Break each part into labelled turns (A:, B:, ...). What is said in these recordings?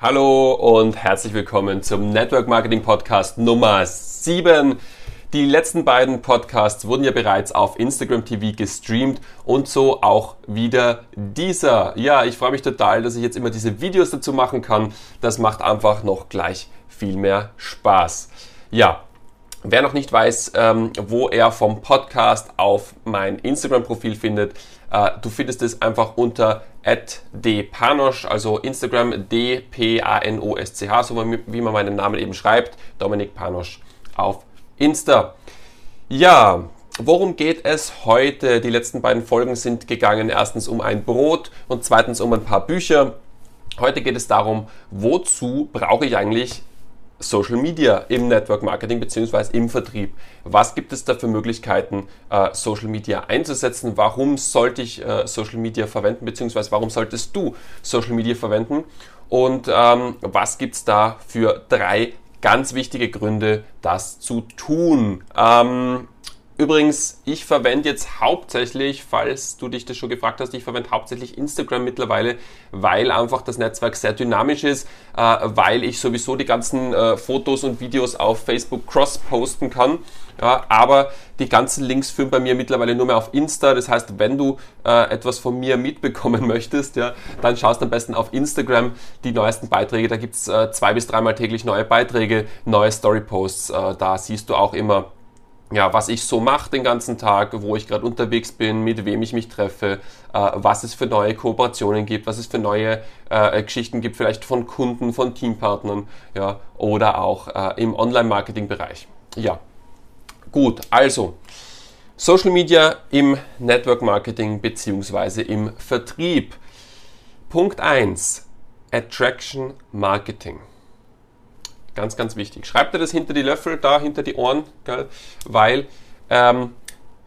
A: Hallo und herzlich willkommen zum Network Marketing Podcast Nummer 7. Die letzten beiden Podcasts wurden ja bereits auf Instagram TV gestreamt und so auch wieder dieser. Ja, ich freue mich total, dass ich jetzt immer diese Videos dazu machen kann. Das macht einfach noch gleich viel mehr Spaß. Ja, Wer noch nicht weiß, ähm, wo er vom Podcast auf mein Instagram-Profil findet, äh, du findest es einfach unter @dpanosch, also Instagram D-P-A-N-O-S-C-H, so wie man meinen Namen eben schreibt, Dominik Panosch auf Insta. Ja, worum geht es heute? Die letzten beiden Folgen sind gegangen erstens um ein Brot und zweitens um ein paar Bücher. Heute geht es darum, wozu brauche ich eigentlich Social Media im Network Marketing beziehungsweise im Vertrieb. Was gibt es da für Möglichkeiten, äh, Social Media einzusetzen? Warum sollte ich äh, Social Media verwenden beziehungsweise warum solltest du Social Media verwenden? Und ähm, was gibt es da für drei ganz wichtige Gründe, das zu tun? Ähm, Übrigens, ich verwende jetzt hauptsächlich, falls du dich das schon gefragt hast, ich verwende hauptsächlich Instagram mittlerweile, weil einfach das Netzwerk sehr dynamisch ist, äh, weil ich sowieso die ganzen äh, Fotos und Videos auf Facebook cross posten kann. Ja, aber die ganzen Links führen bei mir mittlerweile nur mehr auf Insta. Das heißt, wenn du äh, etwas von mir mitbekommen möchtest, ja, dann schaust am besten auf Instagram die neuesten Beiträge. Da gibt's äh, zwei bis dreimal täglich neue Beiträge, neue Storyposts. Äh, da siehst du auch immer ja, was ich so mache den ganzen Tag, wo ich gerade unterwegs bin, mit wem ich mich treffe, äh, was es für neue Kooperationen gibt, was es für neue äh, Geschichten gibt, vielleicht von Kunden, von Teampartnern, ja, oder auch äh, im Online-Marketing-Bereich. Ja, gut, also Social Media im Network Marketing beziehungsweise im Vertrieb. Punkt 1, Attraction Marketing. Ganz, ganz wichtig. Schreibt dir das hinter die Löffel, da hinter die Ohren, gell? weil ähm,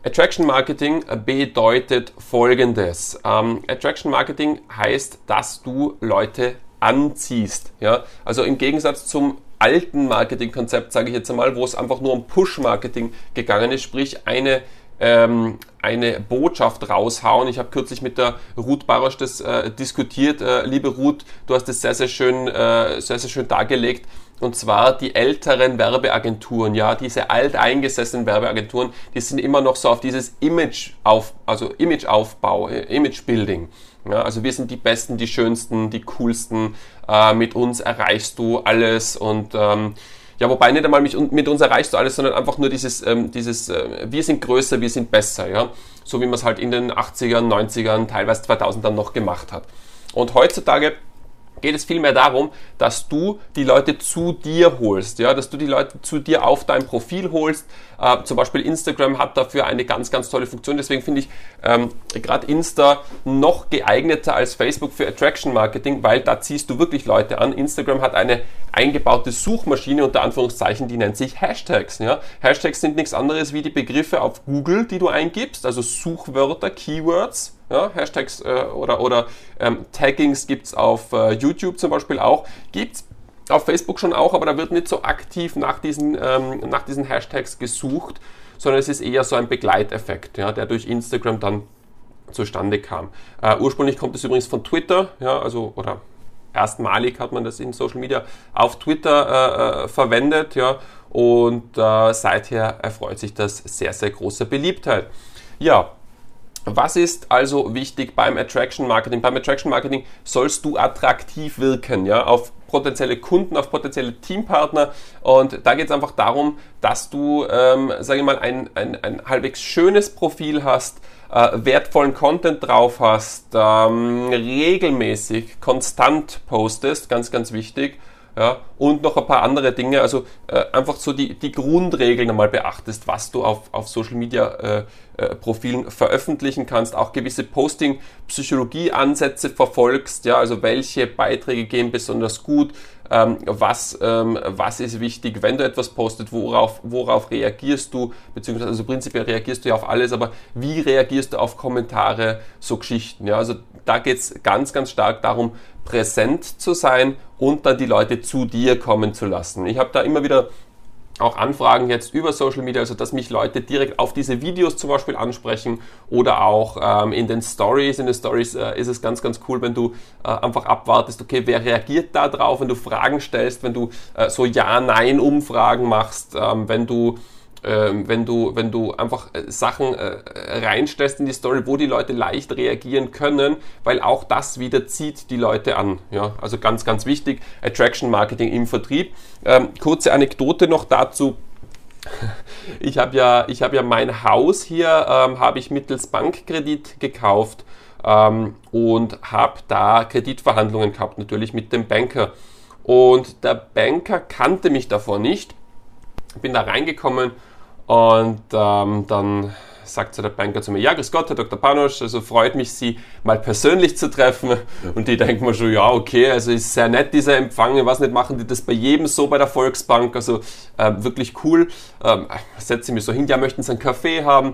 A: Attraction Marketing bedeutet folgendes. Ähm, Attraction Marketing heißt, dass du Leute anziehst. Ja? Also im Gegensatz zum alten Marketingkonzept, sage ich jetzt einmal, wo es einfach nur um Push-Marketing gegangen ist, sprich eine ähm, eine Botschaft raushauen. Ich habe kürzlich mit der Ruth Barosch das äh, diskutiert. Äh, liebe Ruth, du hast das sehr, sehr schön, äh, sehr, sehr schön dargelegt. Und zwar die älteren Werbeagenturen, ja, diese alteingesessenen Werbeagenturen, die sind immer noch so auf dieses Image auf, also Imageaufbau, äh, Imagebuilding. Ja, also wir sind die Besten, die Schönsten, die Coolsten. Äh, mit uns erreichst du alles und ähm, ja, wobei nicht einmal mit, mit uns erreichst du alles, sondern einfach nur dieses, ähm, dieses äh, wir sind größer, wir sind besser, ja. So wie man es halt in den 80ern, 90ern, teilweise 2000ern noch gemacht hat. Und heutzutage geht es vielmehr darum, dass du die Leute zu dir holst, ja, dass du die Leute zu dir auf dein Profil holst. Äh, zum Beispiel Instagram hat dafür eine ganz, ganz tolle Funktion. Deswegen finde ich ähm, gerade Insta noch geeigneter als Facebook für Attraction Marketing, weil da ziehst du wirklich Leute an. Instagram hat eine eingebaute Suchmaschine unter Anführungszeichen, die nennt sich Hashtags. Ja. Hashtags sind nichts anderes wie die Begriffe auf Google, die du eingibst, also Suchwörter, Keywords ja, Hashtags äh, oder, oder ähm, Taggings gibt es auf äh, YouTube zum Beispiel auch. Gibt es auf Facebook schon auch, aber da wird nicht so aktiv nach diesen, ähm, nach diesen Hashtags gesucht, sondern es ist eher so ein Begleiteffekt, ja, der durch Instagram dann zustande kam. Äh, ursprünglich kommt es übrigens von Twitter, ja, also oder erstmalig hat man das in Social Media auf Twitter äh, äh, verwendet, ja, und äh, seither erfreut sich das sehr, sehr großer Beliebtheit. Ja, was ist also wichtig beim Attraction Marketing? Beim Attraction Marketing sollst du attraktiv wirken, ja, auf potenzielle Kunden, auf potenzielle Teampartner. Und da geht es einfach darum, dass du, ähm, sage ich mal, ein, ein, ein halbwegs schönes Profil hast, äh, wertvollen Content drauf hast, ähm, regelmäßig, konstant postest, ganz, ganz wichtig ja, und noch ein paar andere Dinge, also äh, einfach so die, die Grundregeln einmal beachtest, was du auf, auf Social Media äh, äh, Profilen veröffentlichen kannst, auch gewisse Posting-Psychologie-Ansätze verfolgst, ja, also welche Beiträge gehen besonders gut, ähm, was, ähm, was ist wichtig, wenn du etwas postet, worauf, worauf reagierst du, beziehungsweise also prinzipiell reagierst du ja auf alles, aber wie reagierst du auf Kommentare, so Geschichten, ja, also da geht es ganz, ganz stark darum, präsent zu sein und dann die Leute zu dir kommen zu lassen. Ich habe da immer wieder auch Anfragen jetzt über Social Media, also dass mich Leute direkt auf diese Videos zum Beispiel ansprechen oder auch ähm, in den Stories. In den Stories äh, ist es ganz, ganz cool, wenn du äh, einfach abwartest, okay, wer reagiert da drauf, wenn du Fragen stellst, wenn du äh, so Ja-Nein-Umfragen machst, ähm, wenn du ähm, wenn du, wenn du einfach äh, Sachen äh, reinstellst in die Story, wo die Leute leicht reagieren können, weil auch das wieder zieht die Leute an. Ja, also ganz, ganz wichtig, Attraction Marketing im Vertrieb. Ähm, kurze Anekdote noch dazu. Ich habe ja, habe ja mein Haus hier, ähm, habe ich mittels Bankkredit gekauft ähm, und habe da Kreditverhandlungen gehabt, natürlich mit dem Banker. Und der Banker kannte mich davor nicht. Bin da reingekommen und ähm, dann sagt so der Banker zu mir, ja, grüß Gott, Herr Dr. Panusch, also freut mich, Sie mal persönlich zu treffen. Und die denken mir schon, ja, okay, also ist sehr nett, dieser Empfang. Ich weiß nicht, machen die das bei jedem so bei der Volksbank? Also äh, wirklich cool. Ähm, setze mich so hin, ja, möchten Sie einen Kaffee haben?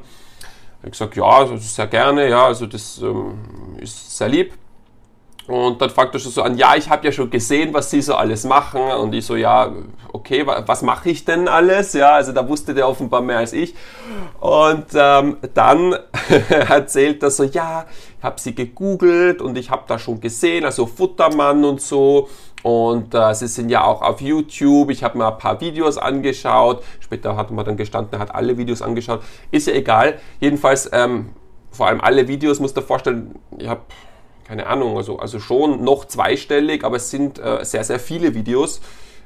A: Ich gesagt, ja, also sehr gerne, ja, also das ähm, ist sehr lieb. Und dann fragt er schon so an, ja, ich habe ja schon gesehen, was Sie so alles machen. Und ich so, ja, okay, was mache ich denn alles? Ja, also da wusste der offenbar mehr als ich. Und ähm, dann erzählt er so, ja, ich habe Sie gegoogelt und ich habe da schon gesehen, also Futtermann und so. Und äh, sie sind ja auch auf YouTube. Ich habe mir ein paar Videos angeschaut. Später hat man dann gestanden, er hat alle Videos angeschaut. Ist ja egal. Jedenfalls, ähm, vor allem alle Videos, musst du dir vorstellen, ich habe keine Ahnung, also, also schon noch zweistellig, aber es sind äh, sehr, sehr viele Videos.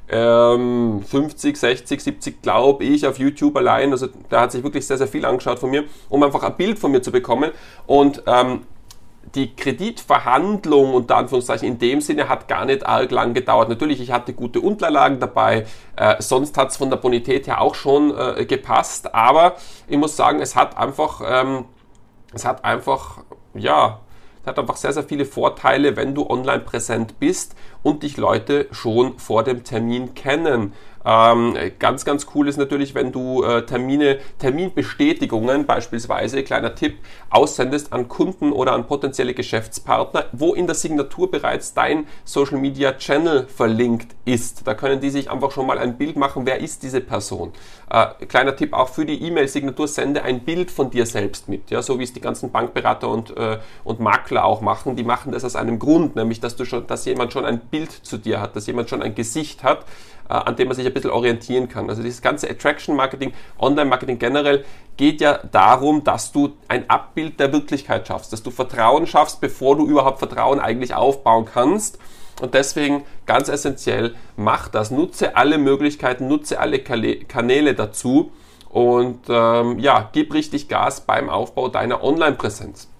A: Ähm, 50, 60, 70 glaube ich auf YouTube allein. Also da hat sich wirklich sehr, sehr viel angeschaut von mir, um einfach ein Bild von mir zu bekommen. Und ähm, die Kreditverhandlung unter Anführungszeichen in dem Sinne hat gar nicht arg lang gedauert. Natürlich, ich hatte gute Unterlagen dabei, äh, sonst hat es von der Bonität her auch schon äh, gepasst, aber ich muss sagen, es hat einfach, ähm, es hat einfach, ja, es hat einfach sehr, sehr viele Vorteile, wenn du online präsent bist und dich Leute schon vor dem Termin kennen. Ähm, ganz, ganz cool ist natürlich, wenn du äh, Termine, Terminbestätigungen beispielsweise, kleiner Tipp, aussendest an Kunden oder an potenzielle Geschäftspartner, wo in der Signatur bereits dein Social Media Channel verlinkt ist. Da können die sich einfach schon mal ein Bild machen, wer ist diese Person. Äh, kleiner Tipp auch für die E-Mail-Signatur, sende ein Bild von dir selbst mit. Ja, so wie es die ganzen Bankberater und, äh, und Makler auch machen. Die machen das aus einem Grund, nämlich dass, du schon, dass jemand schon ein Bild zu dir hat, dass jemand schon ein Gesicht hat, an dem man sich ein bisschen orientieren kann. Also dieses ganze Attraction Marketing, Online Marketing generell geht ja darum, dass du ein Abbild der Wirklichkeit schaffst, dass du Vertrauen schaffst, bevor du überhaupt Vertrauen eigentlich aufbauen kannst. Und deswegen ganz essentiell, mach das, nutze alle Möglichkeiten, nutze alle Kanäle dazu und ähm, ja, gib richtig Gas beim Aufbau deiner Online-Präsenz.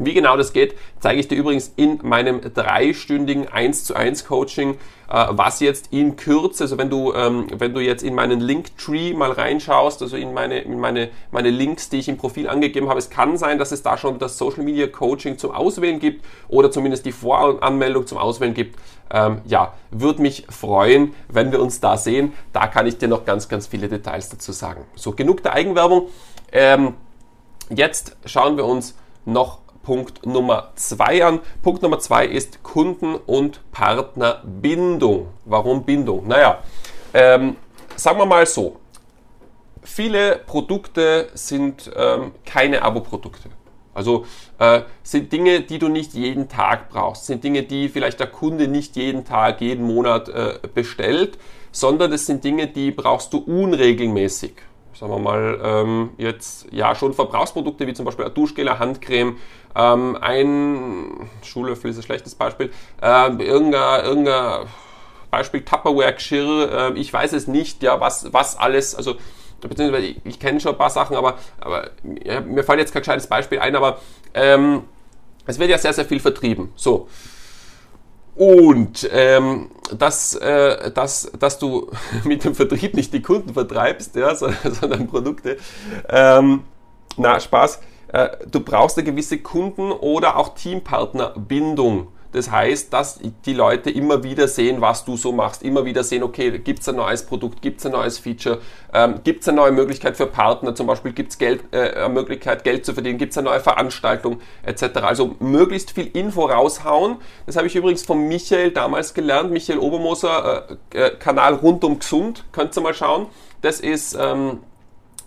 A: Wie genau das geht, zeige ich dir übrigens in meinem dreistündigen 1 zu 1 Coaching, äh, was jetzt in Kürze, also wenn du, ähm, wenn du jetzt in meinen Linktree mal reinschaust, also in meine, in meine, meine Links, die ich im Profil angegeben habe, es kann sein, dass es da schon das Social Media Coaching zum Auswählen gibt oder zumindest die Voranmeldung zum Auswählen gibt. Ähm, ja, würde mich freuen, wenn wir uns da sehen. Da kann ich dir noch ganz, ganz viele Details dazu sagen. So, genug der Eigenwerbung. Ähm, jetzt schauen wir uns noch Punkt Nummer zwei an. Punkt Nummer zwei ist Kunden- und Partnerbindung. Warum Bindung? Naja, ähm, sagen wir mal so. Viele Produkte sind ähm, keine Abo-Produkte. Also äh, sind Dinge, die du nicht jeden Tag brauchst, sind Dinge, die vielleicht der Kunde nicht jeden Tag, jeden Monat äh, bestellt, sondern es sind Dinge, die brauchst du unregelmäßig sagen wir mal, ähm, jetzt ja schon Verbrauchsprodukte wie zum Beispiel ein Duschgel, eine Handcreme, ähm, ein Schuhlöffel ist ein schlechtes Beispiel, äh, irgendein, irgendein Beispiel Tupperware-Geschirr, äh, ich weiß es nicht, ja, was, was alles, also beziehungsweise ich, ich kenne schon ein paar Sachen, aber, aber ja, mir fällt jetzt kein gescheites Beispiel ein, aber ähm, es wird ja sehr, sehr viel vertrieben. So. Und ähm, dass, äh, dass, dass du mit dem Vertrieb nicht die Kunden vertreibst, ja, sondern, Produkte. Ähm, na, Spaß. Äh, du brauchst eine gewisse Kunden- oder auch Teampartnerbindung Das heißt, dass die Leute immer wieder sehen, was du so machst, immer wieder sehen, okay, gibt es ein neues Produkt, gibt es ein neues Feature, ähm, gibt es eine neue Möglichkeit für Partner, zum Beispiel gibt es äh, eine Möglichkeit, Geld zu verdienen, gibt es eine neue Veranstaltung etc. Also möglichst viel Info raushauen. Das habe ich übrigens von Michael damals gelernt, Michael Obermoser, äh, äh, Kanal rund um gesund, könnt ihr mal schauen. Das ist... Ähm,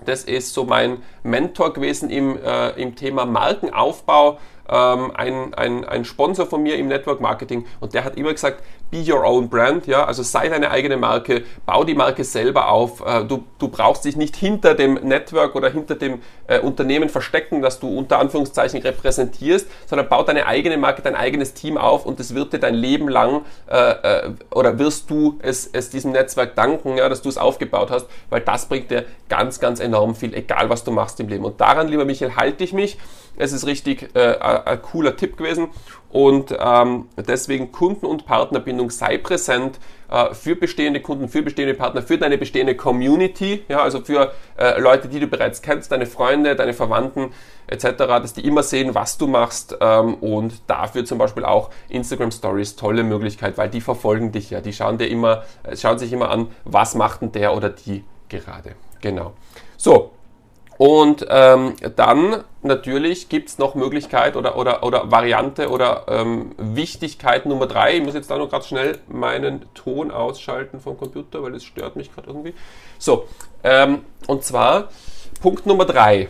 A: das ist so mein Mentor gewesen im, äh, im Thema Markenaufbau, ähm, ein, ein, ein Sponsor von mir im Network Marketing. Und der hat immer gesagt, be your own brand, ja, also sei deine eigene Marke, bau die Marke selber auf, äh, du, du brauchst dich nicht hinter dem Network oder hinter dem äh, Unternehmen verstecken, das du unter Anführungszeichen repräsentierst, sondern bau deine eigene Marke, dein eigenes Team auf und es wird dir dein Leben lang äh, äh, oder wirst du es, es diesem Netzwerk danken, ja, dass du es aufgebaut hast, weil das bringt dir ganz, ganz enorm viel, egal was du machst im Leben. Und daran, lieber Michael, halte ich mich. Es ist richtig äh, ein cooler Tipp gewesen und ähm, deswegen Kunden- und Partnerbindung sei präsent äh, für bestehende Kunden, für bestehende Partner, für deine bestehende Community, ja, also für äh, Leute, die du bereits kennst, deine Freunde, deine Verwandten etc., dass die immer sehen, was du machst ähm, und dafür zum Beispiel auch Instagram Stories tolle Möglichkeit, weil die verfolgen dich ja, die schauen dir immer, äh, schauen sich immer an, was macht denn der oder die gerade. Genau. So, und ähm, dann natürlich gibt es noch Möglichkeit oder, oder, oder Variante oder ähm, Wichtigkeit Nummer drei. Ich muss jetzt da noch gerade schnell meinen Ton ausschalten vom Computer, weil das stört mich gerade irgendwie. So, ähm, und zwar Punkt Nummer drei.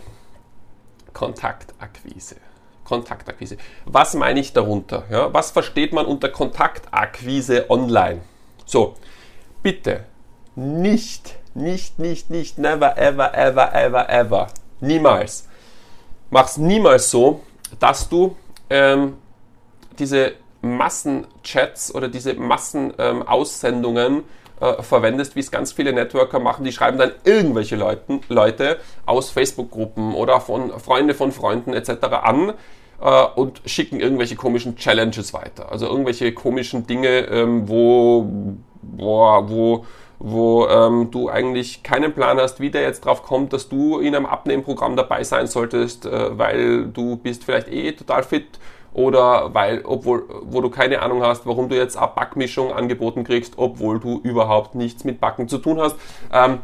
A: Kontaktakquise. Kontaktakquise. Was meine ich darunter? Ja, was versteht man unter Kontaktakquise online? So, bitte nicht nicht, nicht, nicht, never, ever, ever, ever, ever. Niemals. Mach's niemals so, dass du ähm, diese Massenchats oder diese Massenaussendungen ähm, äh, verwendest, wie es ganz viele Networker machen. Die schreiben dann irgendwelche Leuten, Leute aus Facebook-Gruppen oder von Freunde von Freunden etc. an äh, und schicken irgendwelche komischen Challenges weiter. Also irgendwelche komischen Dinge, ähm, wo, boah, wo wo ähm, du eigentlich keinen Plan hast, wie der jetzt drauf kommt, dass du in einem Abnehmprogramm dabei sein solltest, äh, weil du bist vielleicht eh total fit oder weil, obwohl, wo du keine Ahnung hast, warum du jetzt eine Backmischung angeboten kriegst, obwohl du überhaupt nichts mit Backen zu tun hast. Ähm,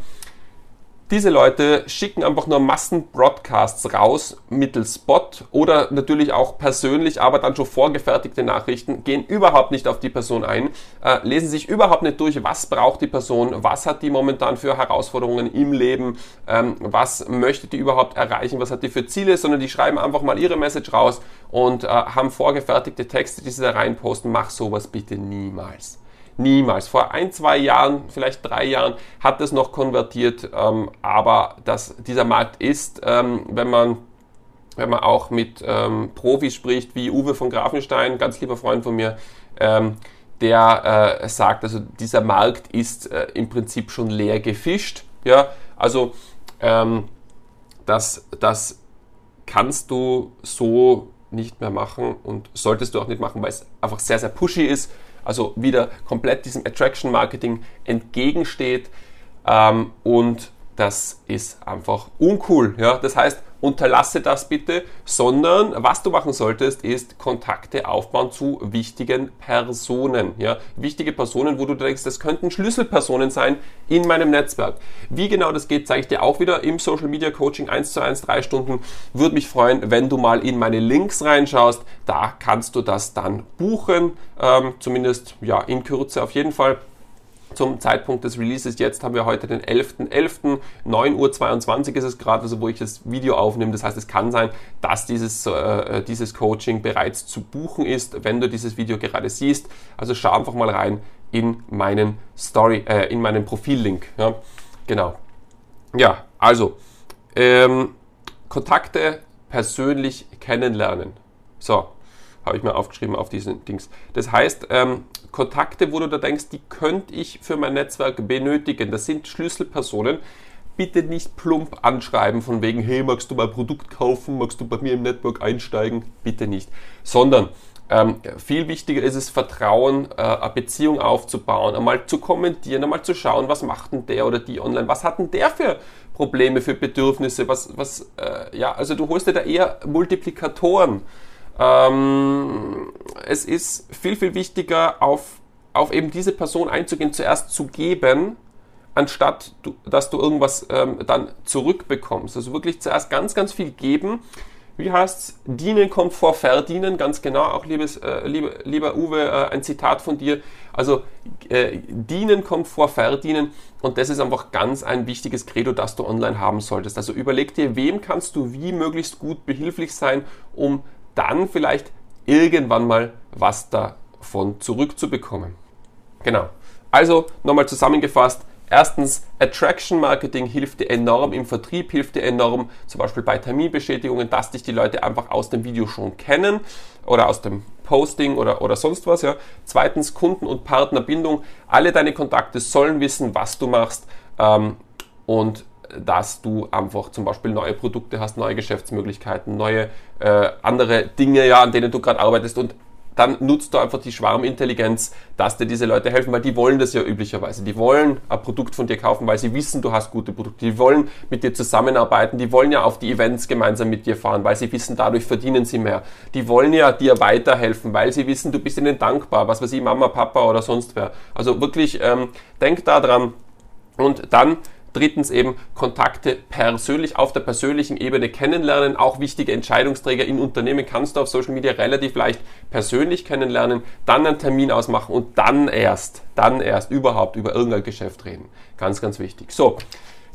A: diese Leute schicken einfach nur Massen-Broadcasts raus mittels Bot oder natürlich auch persönlich, aber dann schon vorgefertigte Nachrichten, gehen überhaupt nicht auf die Person ein, äh, lesen sich überhaupt nicht durch, was braucht die Person, was hat die momentan für Herausforderungen im Leben, ähm, was möchte die überhaupt erreichen, was hat die für Ziele, sondern die schreiben einfach mal ihre Message raus und äh, haben vorgefertigte Texte, die sie da reinposten. Mach sowas bitte niemals. Niemals. Vor ein, zwei Jahren, vielleicht drei Jahren hat es noch konvertiert, ähm, aber das, dieser Markt ist, ähm, wenn man wenn man auch mit ähm, Profis spricht, wie Uwe von Grafenstein, ganz lieber Freund von mir, ähm, der äh, sagt, also dieser Markt ist äh, im Prinzip schon leer gefischt. Ja, also ähm, das, das kannst du so nicht mehr machen und solltest du auch nicht machen, weil es einfach sehr, sehr pushy ist also wieder komplett diesem Attraction Marketing entgegensteht ähm, und das ist einfach uncool. Ja? Das heißt, unterlasse das bitte, sondern was du machen solltest, ist Kontakte aufbauen zu wichtigen Personen. Ja? Wichtige Personen, wo du denkst, das könnten Schlüsselpersonen sein in meinem Netzwerk. Wie genau das geht, zeige ich dir auch wieder im Social Media Coaching 1 zu 1, drei Stunden. Würde mich freuen, wenn du mal in meine Links reinschaust. Da kannst du das dann buchen, ähm, zumindest ja in Kürze auf jeden Fall zum Zeitpunkt des Releases. Jetzt haben wir heute den 11.11. 9.22 Uhr ist es gerade, also wo ich das Video aufnehme. Das heißt, es kann sein, dass dieses, äh, dieses Coaching bereits zu buchen ist, wenn du dieses Video gerade siehst. Also schau einfach mal rein in meinen Story, äh, in meinen Profillink. Ja, genau. Ja, also ähm, Kontakte persönlich kennenlernen. So, habe ich mir aufgeschrieben auf diesen Dings. Das heißt, ähm, Kontakte, wo du da denkst, die könnte ich für mein Netzwerk benötigen. Das sind Schlüsselpersonen. Bitte nicht plump anschreiben von wegen, hey, magst du mein Produkt kaufen, magst du bei mir im Network einsteigen? Bitte nicht. Sondern ähm, viel wichtiger ist es, Vertrauen, äh, eine Beziehung aufzubauen, einmal zu kommentieren, einmal zu schauen, was macht denn der oder die online, was hat denn der für Probleme, für Bedürfnisse, was, was, äh, ja, also du holst dir da eher Multiplikatoren Ähm, es ist viel, viel wichtiger, auf, auf eben diese Person einzugehen, zuerst zu geben, anstatt du, dass du irgendwas ähm, dann zurückbekommst. Also wirklich zuerst ganz, ganz viel geben. Wie heißt's? Dienen kommt vor Verdienen, ganz genau. Auch liebes, äh, liebe, lieber Uwe, äh, ein Zitat von dir. Also äh, Dienen kommt vor Verdienen und das ist einfach ganz ein wichtiges Credo, das du online haben solltest. Also überleg dir, wem kannst du wie möglichst gut behilflich sein, um dann vielleicht irgendwann mal was davon zurückzubekommen. Genau. Also nochmal zusammengefasst, Erstens, Attraction Marketing hilft dir enorm im Vertrieb, hilft dir enorm zum Beispiel bei Terminbestätigungen, dass dich die Leute einfach aus dem Video schon kennen oder aus dem Posting oder, oder sonst was. Ja. Zweitens, Kunden- und Partnerbindung. Alle deine Kontakte sollen wissen, was du machst ähm, und dass du einfach zum Beispiel neue Produkte hast, neue Geschäftsmöglichkeiten, neue äh, andere Dinge, ja, an denen du gerade arbeitest und dann nutzt du einfach die Schwarmintelligenz, dass dir diese Leute helfen, weil die wollen das ja üblicherweise. Die wollen ein Produkt von dir kaufen, weil sie wissen, du hast gute Produkte. Die wollen mit dir zusammenarbeiten. Die wollen ja auf die Events gemeinsam mit dir fahren, weil sie wissen, dadurch verdienen sie mehr. Die wollen ja dir weiterhelfen, weil sie wissen, du bist ihnen dankbar, was weiß ich, Mama, Papa oder sonst wer. Also wirklich, ähm, denk da dran. Und dann Drittens eben Kontakte persönlich auf der persönlichen Ebene kennenlernen. Auch wichtige Entscheidungsträger in Unternehmen kannst du auf Social Media relativ leicht persönlich kennenlernen, dann einen Termin ausmachen und dann erst, dann erst überhaupt über irgendein Geschäft reden. Ganz, ganz wichtig. So,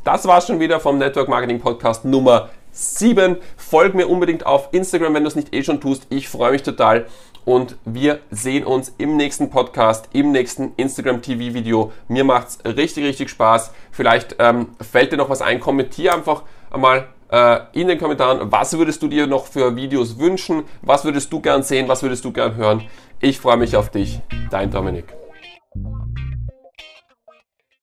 A: das war's schon wieder vom Network Marketing Podcast Nummer 7. Folg mir unbedingt auf Instagram, wenn du es nicht eh schon tust. Ich freue mich total und wir sehen uns im nächsten Podcast, im nächsten Instagram TV Video. Mir macht's richtig, richtig Spaß. Vielleicht ähm, fällt dir noch was ein. Kommentier einfach einmal äh, in den Kommentaren, was würdest du dir noch für Videos wünschen? Was würdest du gern sehen? Was würdest du gern hören? Ich freue mich auf dich. Dein Dominik.